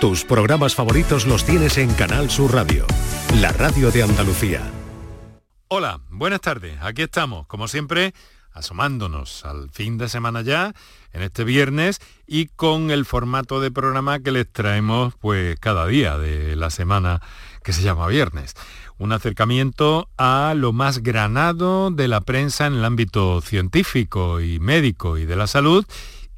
Tus programas favoritos los tienes en Canal Sur Radio, la radio de Andalucía. Hola, buenas tardes. Aquí estamos, como siempre, asomándonos al fin de semana ya, en este viernes, y con el formato de programa que les traemos pues cada día de la semana que se llama viernes. Un acercamiento a lo más granado de la prensa en el ámbito científico y médico y de la salud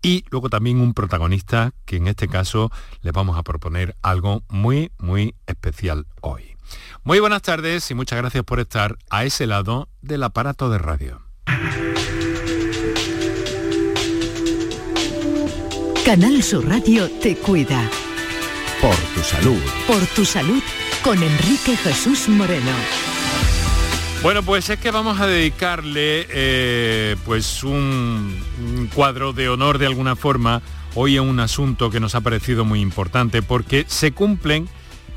y luego también un protagonista que en este caso le vamos a proponer algo muy, muy especial hoy. Muy buenas tardes y muchas gracias por estar a ese lado del aparato de radio. Canal Sur Radio te cuida. Por tu salud. Por tu salud con Enrique Jesús Moreno. Bueno, pues es que vamos a dedicarle eh, pues un, cuadro de honor de alguna forma hoy a un asunto que nos ha parecido muy importante porque se cumplen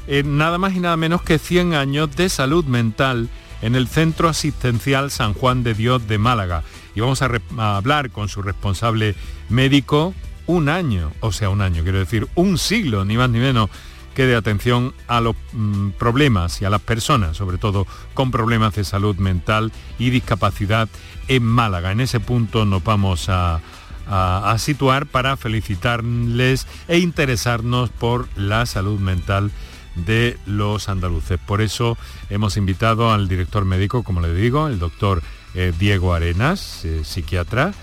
eh, nada más y nada menos que 100 años de salud mental en el Centro Asistencial San Juan de Dios de Málaga. Y vamos a, a hablar con su responsable médico un año, o sea, un año, quiero decir, un siglo, ni más ni menos, que dé atención a los mm, problemas y a las personas, sobre todo con problemas de salud mental y discapacidad en Málaga. En ese punto nos vamos a, situar para felicitarles e interesarnos por la salud mental de los andaluces. Por eso hemos invitado al director médico, como le digo, el doctor eh, Diego Arenas, eh, psiquiatra,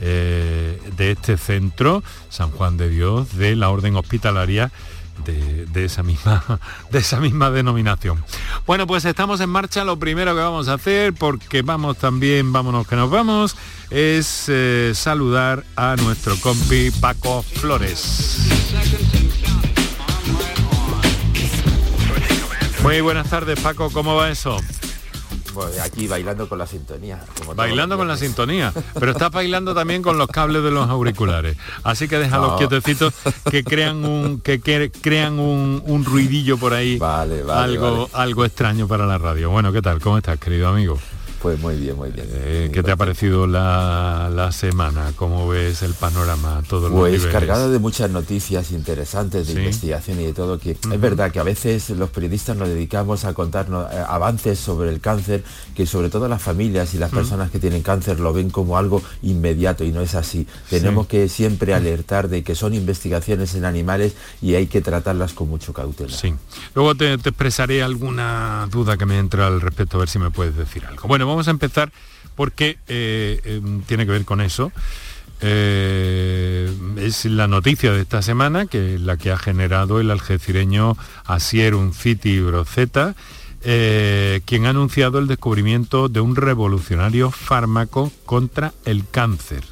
eh, de este centro, San Juan de Dios, de la Orden Hospitalaria de, esa misma, de esa misma denominación. Bueno, pues estamos en marcha. Lo primero que vamos a hacer, porque vamos también, vámonos que nos vamos, es eh, saludar a nuestro compi Paco Flores. Muy buenas tardes, Paco, ¿cómo va eso? Aquí bailando con la sintonía. bailando con la sintonía, pero estás bailando también con los cables de los auriculares. Así que déjalos los quietecitos que crean un que, crean un, ruidillo por ahí. Vale, algo, algo extraño para la radio. Bueno, ¿qué tal? ¿Cómo estás, querido amigo? Pues muy bien, muy bien. Eh, ¿Qué te ha parecido la, semana? ¿Cómo ves el panorama? Todo pues cargado de muchas noticias interesantes de investigación y de todo. Que es verdad que a veces los periodistas nos dedicamos a contarnos eh, avances sobre el cáncer, que sobre todo las familias y las personas que tienen cáncer lo ven como algo inmediato y no es así. Tenemos que siempre alertar de que son investigaciones en animales y hay que tratarlas con mucho cautela. Sí. Luego te, expresaré alguna duda que me entra al respecto, a ver si me puedes decir algo. Bueno, vamos a empezar porque eh, em, tiene que ver con eso. Eh, es la noticia de esta semana, que es la que ha generado el algecireño Asier Unciti Broceta, eh, quien ha anunciado el descubrimiento de un revolucionario fármaco contra el cáncer.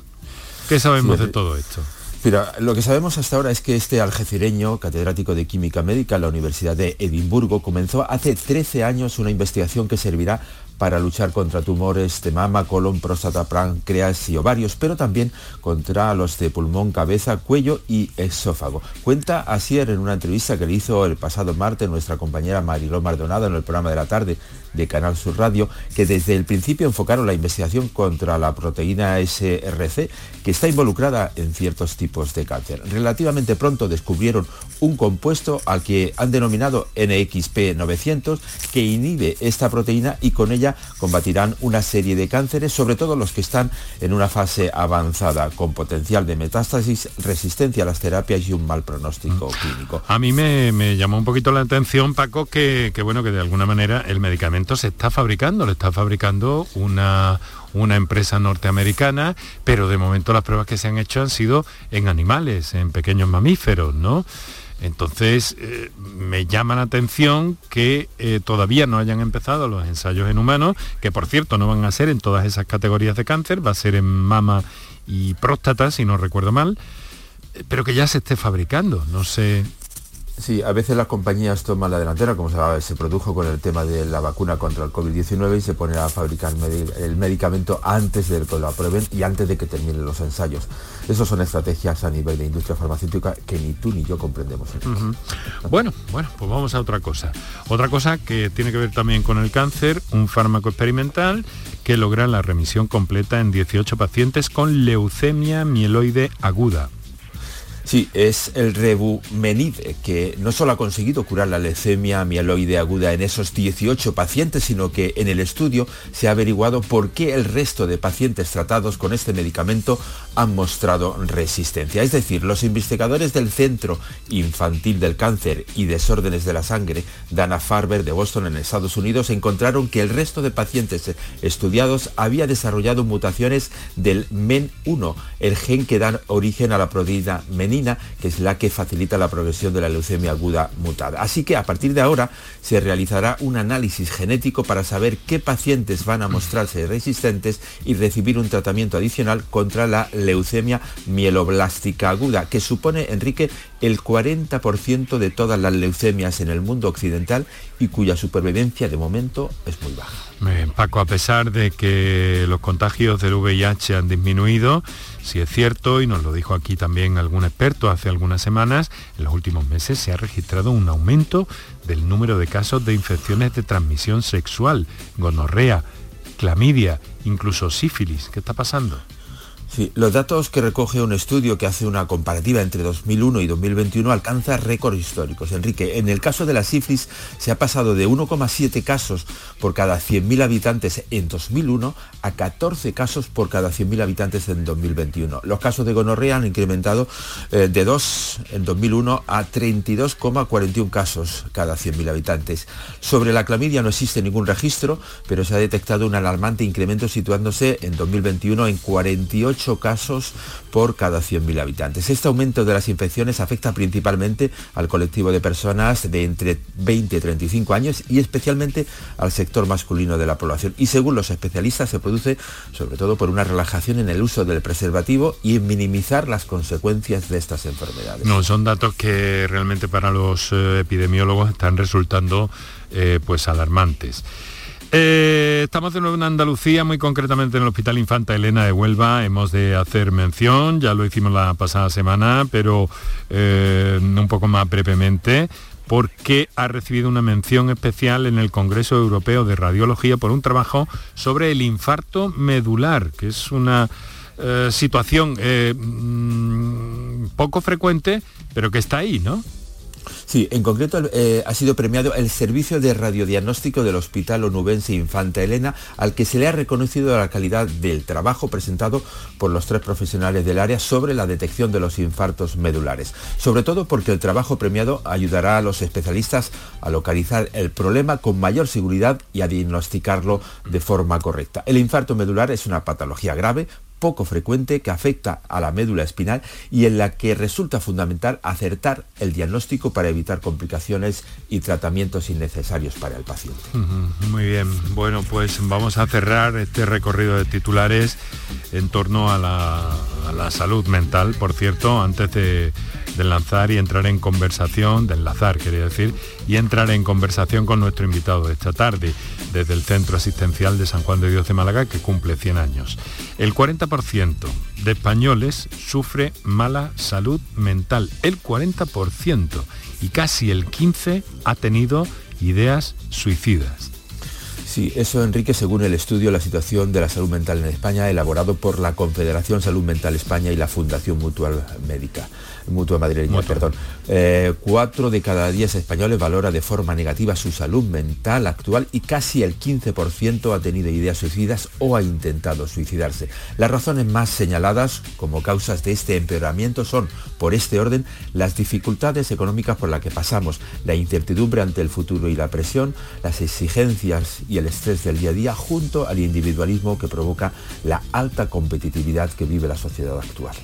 ¿Qué sabemos de todo esto? Mira, lo que sabemos hasta ahora es que este algecireño, catedrático de Química Médica en la Universidad de Edimburgo, comenzó hace 13 años una investigación que servirá para luchar contra tumores de mama, colon, próstata, páncreas y ovarios, pero también contra los de pulmón, cabeza, cuello y esófago. Cuenta Asier en una entrevista que le hizo el pasado martes nuestra compañera Mariló Mardonado en el programa de la tarde de Canal Sur Radio, que desde el principio enfocaron la investigación contra la proteína SRC, que está involucrada en ciertos tipos de cáncer. Relativamente pronto descubrieron un compuesto al que han denominado NXP900, que inhibe esta proteína y con ella combatirán una serie de cánceres, sobre todo los que están en una fase avanzada, con potencial de metástasis, resistencia a las terapias y un mal pronóstico mm. clínico. A mí me, llamó un poquito la atención, Paco, que, bueno, que de alguna manera el medicamento se está fabricando, lo está fabricando una, una empresa norteamericana, pero de momento las pruebas que se han hecho han sido en animales, en pequeños mamíferos, ¿no? Entonces, eh, me llama la atención que eh, todavía no hayan empezado los ensayos en humanos, que por cierto no van a ser en todas esas categorías de cáncer, va a ser en mama y próstata, si no recuerdo mal, eh, pero que ya se esté fabricando. No sé Sí, a veces las compañías toman la delantera, como se, produjo con el tema de la vacuna contra el COVID-19 y se pone a fabricar el medicamento antes de que lo aprueben y antes de que terminen los ensayos. Esas son estrategias a nivel de industria farmacéutica que ni tú ni yo comprendemos. Bueno, bueno, pues vamos a otra cosa. Otra cosa que tiene que ver también con el cáncer, un fármaco experimental que logra la remisión completa en 18 pacientes con leucemia mieloide aguda. Sí, es el Revumenib, que no solo ha conseguido curar la leucemia mieloide aguda en esos 18 pacientes, sino que en el estudio se ha averiguado por qué el resto de pacientes tratados con este medicamento han mostrado resistencia. Es decir, los investigadores del Centro Infantil del Cáncer y Desórdenes de la Sangre, Dana Farber de Boston en Estados Unidos, encontraron que el resto de pacientes estudiados había desarrollado mutaciones del MEN1, el gen que da origen a la proteína MEN que es la que facilita la progresión de la leucemia aguda mutada. Así que a partir de ahora se realizará un análisis genético para saber qué pacientes van a mostrarse resistentes y recibir un tratamiento adicional contra la leucemia mieloblástica aguda, que supone, Enrique, el 40% de todas las leucemias en el mundo occidental y cuya supervivencia de momento es muy baja. Paco, a pesar de que los contagios del VIH han disminuido, si es cierto, y nos lo dijo aquí también algún experto hace algunas semanas, en los últimos meses se ha registrado un aumento del número de casos de infecciones de transmisión sexual, gonorrea, clamidia, incluso sífilis. ¿Qué está pasando? Los datos que recoge un estudio que hace una comparativa entre 2001 y 2021 alcanza récords históricos. Enrique, en el caso de la sífilis se ha pasado de 1,7 casos por cada 100.000 habitantes en 2001 a 14 casos por cada 100.000 habitantes en 2021. Los casos de gonorrea han incrementado eh, de 2 en 2001 a 32,41 casos cada 100.000 habitantes. Sobre la clamidia no existe ningún registro, pero se ha detectado un alarmante incremento situándose en 2021 en 48 casos por cada 100.000 habitantes. Este aumento de las infecciones afecta principalmente al colectivo de personas de entre 20 y 35 años y especialmente al sector masculino de la población. Y según los especialistas se produce sobre todo por una relajación en el uso del preservativo y en minimizar las consecuencias de estas enfermedades. No, son datos que realmente para los eh, epidemiólogos están resultando eh, pues alarmantes. Eh, estamos de nuevo en Andalucía, muy concretamente en el Hospital Infanta Elena de Huelva. Hemos de hacer mención, ya lo hicimos la pasada semana, pero eh, un poco más brevemente porque ha recibido una mención especial en el Congreso Europeo de Radiología por un trabajo sobre el infarto medular, que es una eh, situación mm, poco frecuente, pero que está ahí, ¿no? Sí, en concreto eh, ha sido premiado el servicio de radiodiagnóstico del Hospital Onubense Infanta Elena, al que se le ha reconocido la calidad del trabajo presentado por los tres profesionales del área sobre la detección de los infartos medulares. Sobre todo porque el trabajo premiado ayudará a los especialistas a localizar el problema con mayor seguridad y a diagnosticarlo de forma correcta. El infarto medular es una patología grave poco frecuente que afecta a la médula espinal y en la que resulta fundamental acertar el diagnóstico para evitar complicaciones y tratamientos innecesarios para el paciente. Muy bien, bueno pues vamos a cerrar este recorrido de titulares en torno a la, salud mental, por cierto, antes de, de lanzar y entrar en conversación, de enlazar quería decir, y entrar en conversación con nuestro invitado de esta tarde desde el Centro Asistencial de San Juan de Dios de Málaga que cumple 100 años. El 40% de españoles sufre mala salud mental, el 40% y casi el 15% ha tenido ideas suicidas. Sí, eso Enrique, según el estudio La situación de la salud mental en España, elaborado por la Confederación Salud Mental España y la Fundación Mutual Médica. Mutua Madrileña, perdón. Eh, cuatro de cada diez españoles valora de forma negativa su salud mental actual y casi el 15% ha tenido ideas suicidas o ha intentado suicidarse. Las razones más señaladas como causas de este empeoramiento son, por este orden, las dificultades económicas por las que pasamos, la incertidumbre ante el futuro y la presión, las exigencias y el estrés del día a día, junto al individualismo que provoca la alta competitividad que vive la sociedad actual.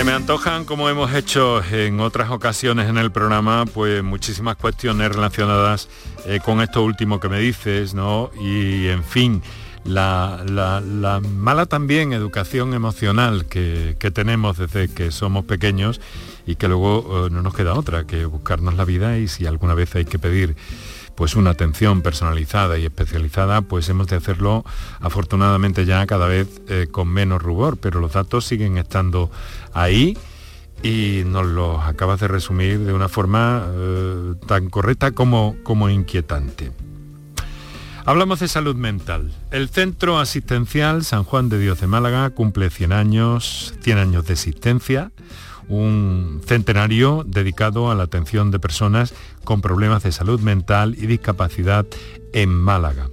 Se me antojan, como hemos hecho en otras ocasiones en el programa, pues muchísimas cuestiones relacionadas eh, con esto último que me dices, ¿no? Y en fin, la, mala también educación emocional que, tenemos desde que somos pequeños y que luego eh, no nos queda otra que buscarnos la vida y si alguna vez hay que pedir pues una atención personalizada y especializada, pues hemos de hacerlo afortunadamente ya cada vez eh, con menos rubor, pero los datos siguen estando ahí y nos los acabas de resumir de una forma eh, tan correcta como, como inquietante. Hablamos de salud mental. El Centro Asistencial San Juan de Dios de Málaga cumple 100 años, 100 años de existencia, un centenario dedicado a la atención de personas con problemas de salud mental y discapacidad en Málaga.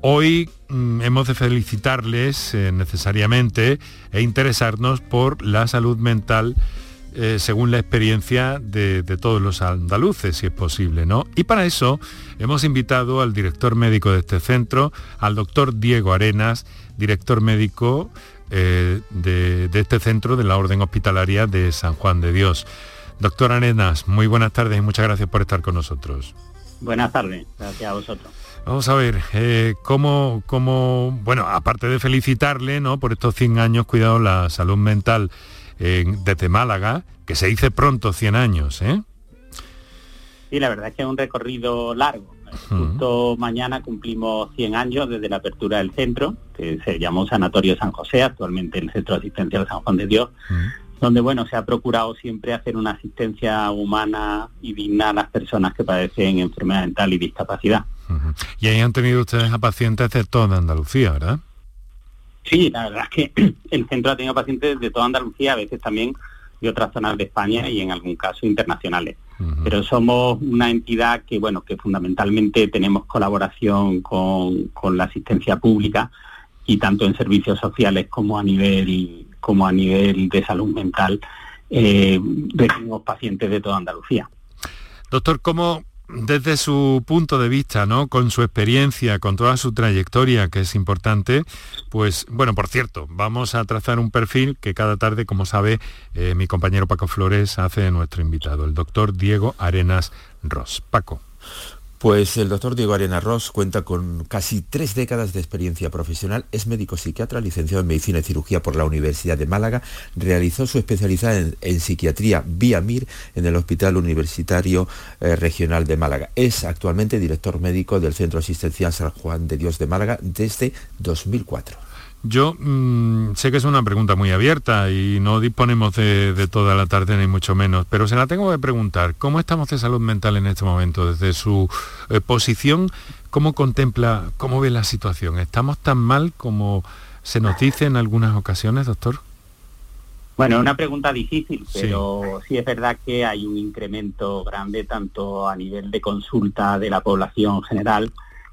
Hoy mm, hemos de felicitarles eh, necesariamente e interesarnos por la salud mental eh, según la experiencia de, todos los andaluces, si es posible, ¿no? Y para eso hemos invitado al director médico de este centro, al doctor Diego Arenas, director médico eh, de, de, este centro de la Orden Hospitalaria de San Juan de Dios. Doctor Arenas, muy buenas tardes y muchas gracias por estar con nosotros. Buenas tardes, gracias a vosotros. Vamos a ver, eh, cómo, cómo, bueno, aparte de felicitarle, ¿no? Por estos 100 años, cuidado la salud mental desde Málaga, que se dice pronto 100 años, ¿eh? Sí, la verdad es que es un recorrido largo. Justo mañana cumplimos 100 años desde la apertura del centro, que se llamó Sanatorio San José, actualmente el Centro Asistencial San Juan de Dios, donde bueno, se ha procurado siempre hacer una asistencia humana y digna a las personas que padecen enfermedad mental y discapacidad. Y ahí han tenido ustedes a pacientes de toda Andalucía, ¿verdad? Sí, la verdad es que el centro ha tenido pacientes de toda Andalucía, a veces también de otras zonas de España y en algún caso internacionales. Pero somos una entidad que, bueno, que fundamentalmente tenemos colaboración con, la asistencia pública y tanto en servicios sociales como a nivel como a nivel de salud mental eh, recibimos pacientes de toda Andalucía. Doctor, ¿cómo, desde su punto de vista, ¿no? Con su experiencia, con toda su trayectoria, que es importante, pues, bueno, por cierto, vamos a trazar un perfil que cada tarde, como sabe, eh, mi compañero Paco Flores hace de nuestro invitado, el doctor Diego Arenas Ross. Paco. Pues el doctor Diego Arena Ross cuenta con casi tres décadas de experiencia profesional, es médico psiquiatra, licenciado en Medicina y Cirugía por la Universidad de Málaga, realizó su especialidad en, psiquiatría vía MIR en el Hospital Universitario eh, Regional de Málaga. Es actualmente director médico del Centro Asistencial San Juan de Dios de Málaga desde 2004. Yo mm, sé que es una pregunta muy abierta y no disponemos de, toda la tarde ni mucho menos, pero se la tengo que preguntar. ¿Cómo estamos de salud mental en este momento? Desde su eh, posición, ¿cómo contempla, cómo ve la situación? ¿Estamos tan mal como se nos dice en algunas ocasiones, doctor? Bueno, es una pregunta difícil, pero sí. es verdad que hay un incremento grande tanto a nivel de consulta de la población general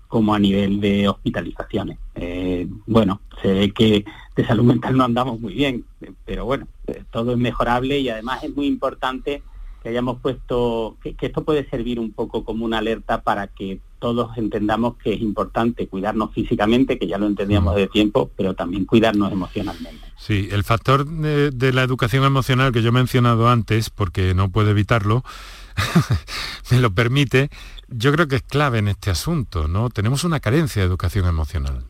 como a nivel de hospitalizaciones. Eh, bueno, se ve que de salud mental no andamos muy bien, pero bueno, todo es mejorable y además es muy importante que hayamos puesto, que, esto puede servir un poco como una alerta para que todos entendamos que es importante cuidarnos físicamente, que ya lo entendíamos de tiempo, pero también cuidarnos emocionalmente. Sí, el factor de, la educación emocional que yo he mencionado antes, porque no puedo evitarlo, me lo permite, yo creo que es clave en este asunto, ¿no? Tenemos una carencia de educación emocional.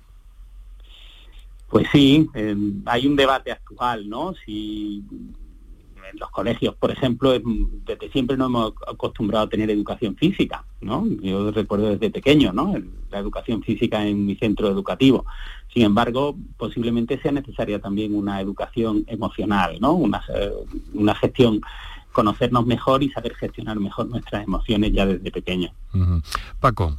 Pues sí, eh, hay un debate actual, ¿no? Si en los colegios, por ejemplo, desde siempre no hemos acostumbrado a tener educación física, ¿no? Yo recuerdo desde pequeño, ¿no? La educación física en mi centro educativo. Sin embargo, posiblemente sea necesaria también una educación emocional, ¿no? Una, eh, una gestión conocernos mejor y saber gestionar mejor nuestras emociones ya desde pequeño. Paco.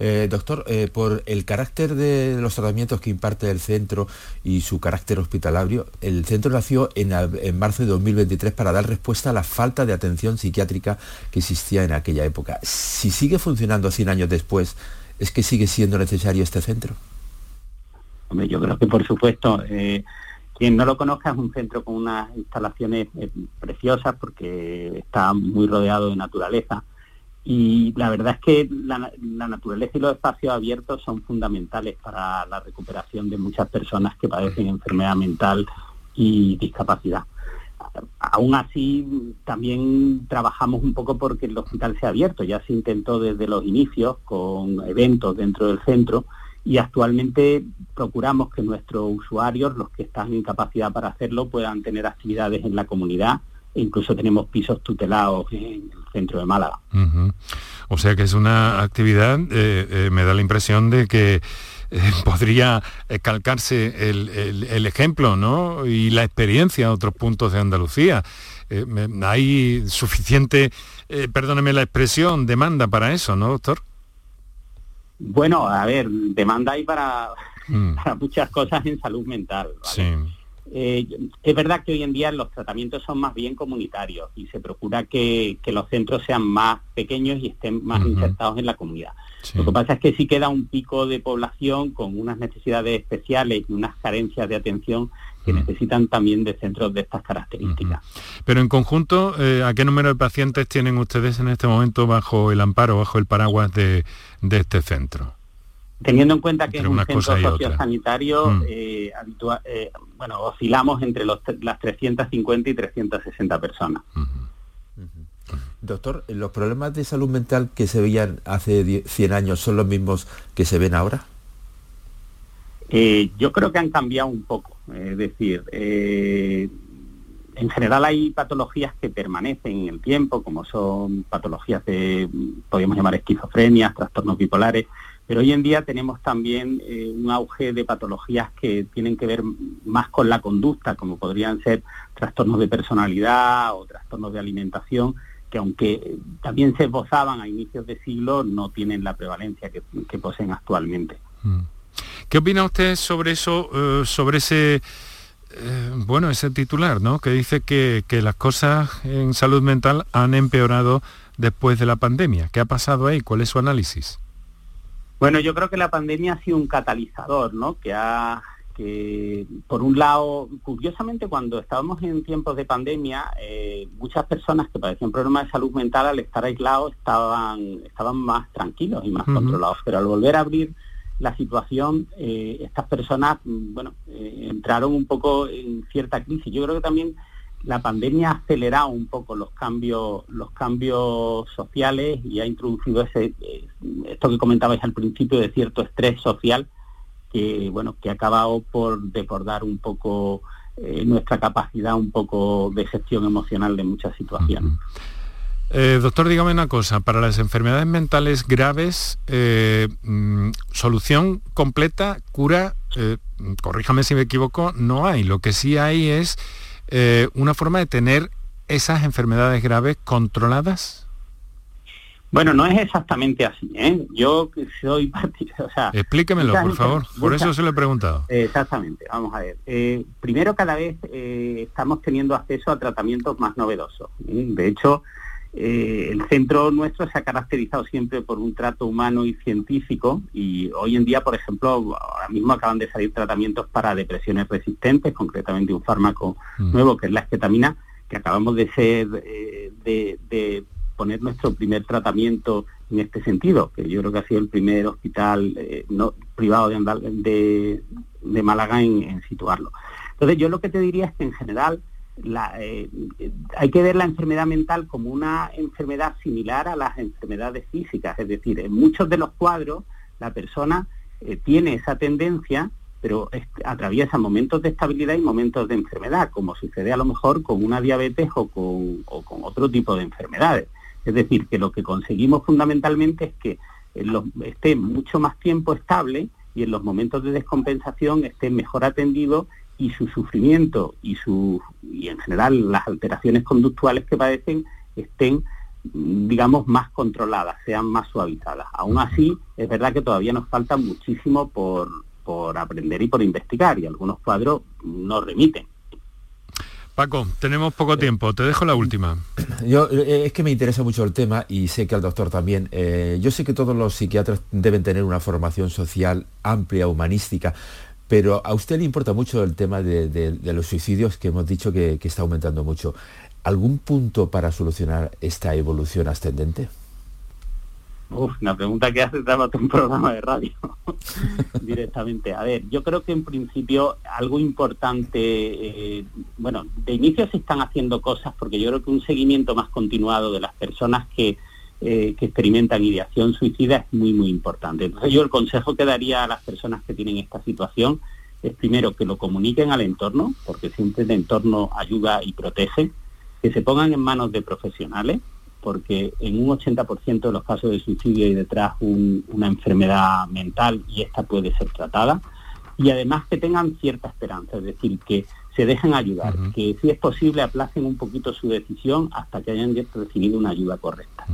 Eh, doctor, eh, por el carácter de los tratamientos que imparte el centro y su carácter hospitalario, el centro nació en, marzo de 2023 para dar respuesta a la falta de atención psiquiátrica que existía en aquella época. Si sigue funcionando 100 años después, ¿es que sigue siendo necesario este centro? Hombre, yo creo que por supuesto. Eh, quien no lo conozca es un centro con unas instalaciones preciosas porque está muy rodeado de naturaleza. Y la verdad es que la, naturaleza y los espacios abiertos son fundamentales para la recuperación de muchas personas que padecen enfermedad mental y discapacidad. Aún así, también trabajamos un poco porque el hospital sea abierto. Ya se intentó desde los inicios con eventos dentro del centro y actualmente procuramos que nuestros usuarios, los que están en capacidad para hacerlo, puedan tener actividades en la comunidad incluso tenemos pisos tutelados en el centro de Málaga. O sea que es una actividad, eh, eh, me da la impresión de que eh, podría calcarse el, ejemplo ¿no? y la experiencia a otros puntos de Andalucía. hay suficiente, perdóneme la expresión, demanda para eso, ¿no, doctor? Bueno, a ver, demanda hay para, mm. para muchas cosas en salud mental. Sí. Eh, es verdad que hoy en día los tratamientos son más bien comunitarios y se procura que, los centros sean más pequeños y estén más insertados en la comunidad. Lo que pasa es que sí queda un pico de población con unas necesidades especiales y unas carencias de atención que necesitan también de centros de estas características. Pero en conjunto, eh, ¿a qué número de pacientes tienen ustedes en este momento bajo el amparo, bajo el paraguas de este centro? Teniendo en cuenta que es un centro sociosanitario, mm. eh, eh, bueno, oscilamos entre los, las 350 y 360 personas. Doctor, ¿los problemas de salud mental que se veían hace 100 años son los mismos que se ven ahora? Eh, yo creo que han cambiado un poco. Es decir, en general hay patologías que permanecen en el tiempo, como son patologías de, podríamos llamar esquizofrenia, trastornos bipolares, pero hoy en día tenemos también eh, un auge de patologías que tienen que ver más con la conducta, como podrían ser trastornos de personalidad o trastornos de alimentación, que aunque también se esbozaban a inicios de siglo, no tienen la prevalencia que, poseen actualmente. Mm. ¿Qué opina usted sobre eso, eh, sobre ese, eh, bueno, ese titular, ¿no? Que dice que, que las cosas en salud mental han empeorado después de la pandemia. ¿Qué ha pasado ahí? ¿Cuál es su análisis? Bueno, yo creo que la pandemia ha sido un catalizador, ¿no? Que ha que por un lado, curiosamente cuando estábamos en tiempos de pandemia, eh, muchas personas que padecían problemas de salud mental al estar aislados estaban, estaban más tranquilos y más controlados, pero al volver a abrir la situación, eh, estas personas, mm, bueno, eh, entraron un poco en cierta crisis. Yo creo que también la pandemia ha acelerado un poco los cambios, los cambios sociales y ha introducido ese, eh, esto que comentabais al principio de cierto estrés social que bueno que ha acabado por desbordar un poco eh, nuestra capacidad un poco de gestión emocional de muchas situaciones. Eh, doctor, dígame una cosa, para las enfermedades mentales graves, mm, solución completa, cura, corríjame si me equivoco, no hay. Lo que sí hay es eh, una forma de tener esas enfermedades graves controladas? Bueno, no es exactamente así. ¿eh? Yo soy o sea, Explíquemelo, por favor. por eso se lo he preguntado. Exactamente. Vamos a ver. Eh, primero, cada vez eh, estamos teniendo acceso a tratamientos más novedosos. De hecho, el centro nuestro se ha caracterizado siempre por un trato humano y científico y hoy en día, por ejemplo, ahora mismo acaban de salir tratamientos para depresiones resistentes, concretamente un fármaco mm. nuevo que es la esketamina, que acabamos de ser, eh, de, poner nuestro primer tratamiento en este sentido, que yo creo que ha sido el primer hospital eh, no, privado de, de, Málaga en situarlo. Entonces yo lo que te diría es que en general eh, hay que ver la enfermedad mental como una enfermedad similar a las enfermedades físicas, es decir, en muchos de los cuadros la persona eh, tiene esa tendencia, pero atraviesa momentos de estabilidad y momentos de enfermedad, como sucede a lo mejor con una diabetes o con, otro tipo de enfermedades. Es decir, que lo que conseguimos fundamentalmente es que esté mucho más tiempo estable y en los momentos de descompensación esté mejor atendido y su sufrimiento y, su, y en general las alteraciones conductuales que padecen estén digamos, más controladas, sean más suavizadas. Aún así, es verdad que todavía nos falta muchísimo por, por aprender y por investigar, y algunos cuadros nos remiten. Paco, tenemos poco tiempo, te dejo la última. Yo, eh, es que me interesa mucho el tema y sé que al doctor también. Eh, yo sé que todos los psiquiatras deben tener una formación social amplia, humanística, pero a usted le importa mucho el tema de, los suicidios que hemos dicho que, está aumentando mucho. ¿Algún punto para solucionar esta evolución ascendente? Uf, una pregunta que hace traba un programa de radio directamente. A ver, yo creo que en principio algo importante, eh, bueno, de inicio se están haciendo cosas porque yo creo que un seguimiento más continuado de las personas que eh, que experimentan ideación suicida es muy, muy importante. Entonces yo el consejo que daría a las personas que tienen esta situación es primero que lo comuniquen al entorno, porque siempre el entorno ayuda y protege, que se pongan en manos de profesionales, porque en un 80% de los casos de suicidio hay detrás una enfermedad mental y esta puede ser tratada, y además que tengan cierta esperanza, es decir, que se dejen ayudar, que si es posible aplacen un poquito su decisión hasta que hayan recibido una ayuda correcta.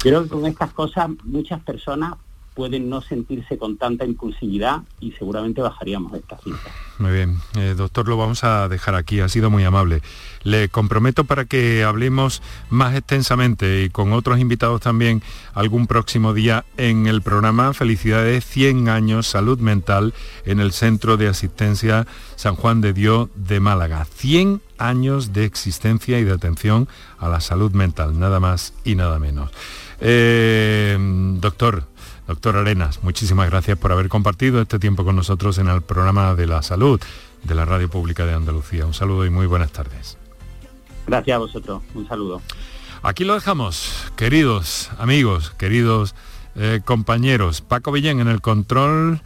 Creo que con estas cosas muchas personas pueden no sentirse con tanta impulsividad y seguramente bajaríamos esta cifra. Muy bien, eh, doctor, lo vamos a dejar aquí, ha sido muy amable. Le comprometo para que hablemos más extensamente y con otros invitados también algún próximo día en el programa Felicidades 100 años Salud Mental en el Centro de Asistencia San Juan de Dios de Málaga. 100 años de existencia y de atención a la salud mental, nada más y nada menos. Eh, doctor, Doctor Arenas, muchísimas gracias por haber compartido este tiempo con nosotros en el programa de la salud de la Radio Pública de Andalucía. Un saludo y muy buenas tardes. Gracias a vosotros. Un saludo. Aquí lo dejamos, queridos amigos, queridos eh, compañeros. Paco Villén en el control.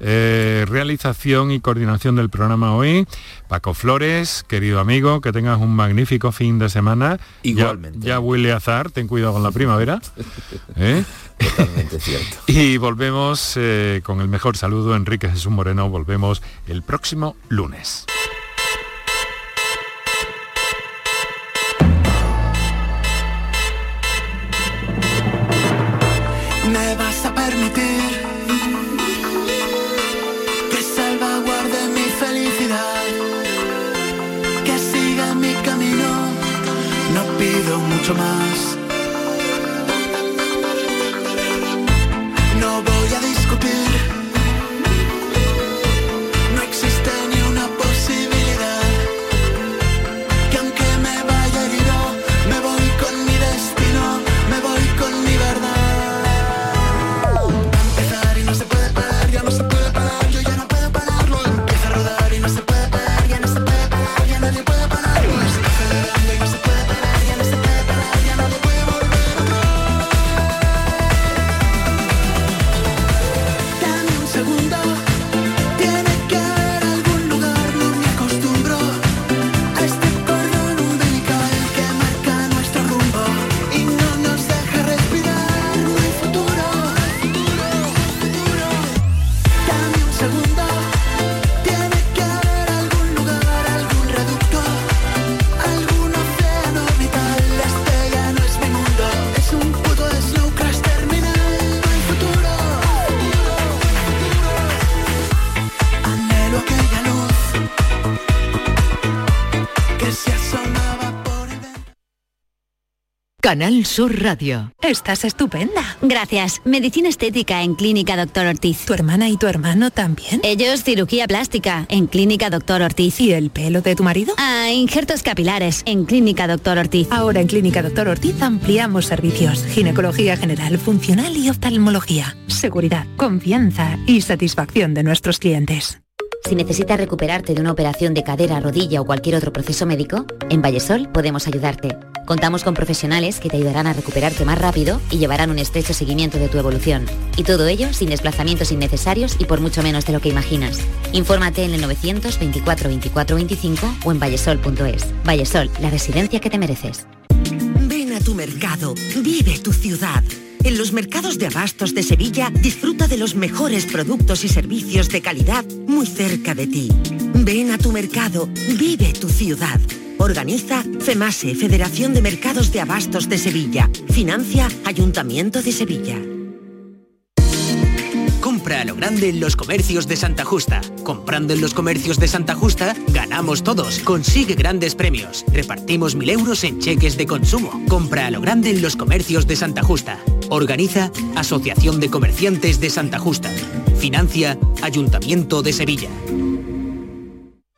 Eh, realización y coordinación del programa hoy. Paco Flores, querido amigo, que tengas un magnífico fin de semana. Igualmente. Ya, huele a azar, ten cuidado con la primavera. ¿eh? Totalmente cierto. Y volvemos eh, con el mejor saludo, Enrique Jesús Moreno. Volvemos el próximo lunes. Que siga mi camino, no pido mucho más. Canal Sur Radio. Estás estupenda. Gracias. Medicina estética en Clínica Doctor Ortiz. ¿Tu hermana y tu hermano también? Ellos cirugía plástica en Clínica Doctor Ortiz. ¿Y el pelo de tu marido? Ah, injertos capilares en Clínica Doctor Ortiz. Ahora en Clínica Doctor Ortiz ampliamos servicios. Ginecología general, funcional y oftalmología. Seguridad, confianza y satisfacción de nuestros clientes. Si necesitas recuperarte de una operación de cadera, rodilla o cualquier otro proceso médico, en Vallesol podemos ayudarte. Contamos con profesionales que te ayudarán a recuperarte más rápido y llevarán un estrecho seguimiento de tu evolución. Y todo ello sin desplazamientos innecesarios y por mucho menos de lo que imaginas. Infórmate en el 924 24 25 o en vallesol.es. Vallesol, la residencia que te mereces. Ven a tu mercado, vive tu ciudad. En los mercados de abastos de Sevilla disfruta de los mejores productos y servicios de calidad muy cerca de ti. Ven a tu mercado, vive tu ciudad. Organiza FEMASE, Federación de Mercados de Abastos de Sevilla. Financia Ayuntamiento de Sevilla. Compra a lo grande en los comercios de Santa Justa. Comprando en los comercios de Santa Justa, ganamos todos. Consigue grandes premios. Repartimos mil euros en cheques de consumo. Compra a lo grande en los comercios de Santa Justa. Organiza Asociación de Comerciantes de Santa Justa. Financia Ayuntamiento de Sevilla.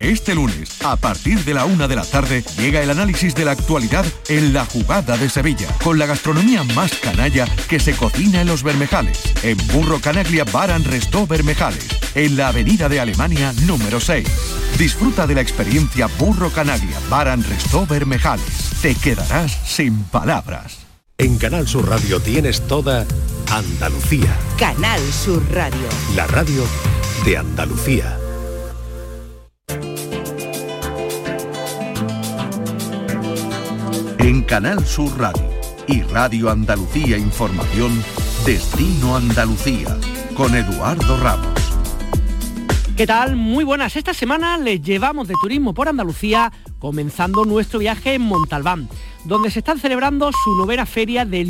Este lunes, a partir de la una de la tarde, llega el análisis de la actualidad en la jugada de Sevilla, con la gastronomía más canalla que se cocina en los Bermejales, en Burro Canaglia Baran Restó Bermejales, en la avenida de Alemania número 6. Disfruta de la experiencia Burro Canaglia Baran Restó Bermejales. Te quedarás sin palabras. En Canal Sur Radio tienes toda Andalucía. Canal Sur Radio. La radio de Andalucía. Canal Sur Radio y Radio Andalucía Información, Destino Andalucía, con Eduardo Ramos. ¿Qué tal? Muy buenas. Esta semana les llevamos de turismo por Andalucía, comenzando nuestro viaje en Montalbán, donde se están celebrando su novena feria del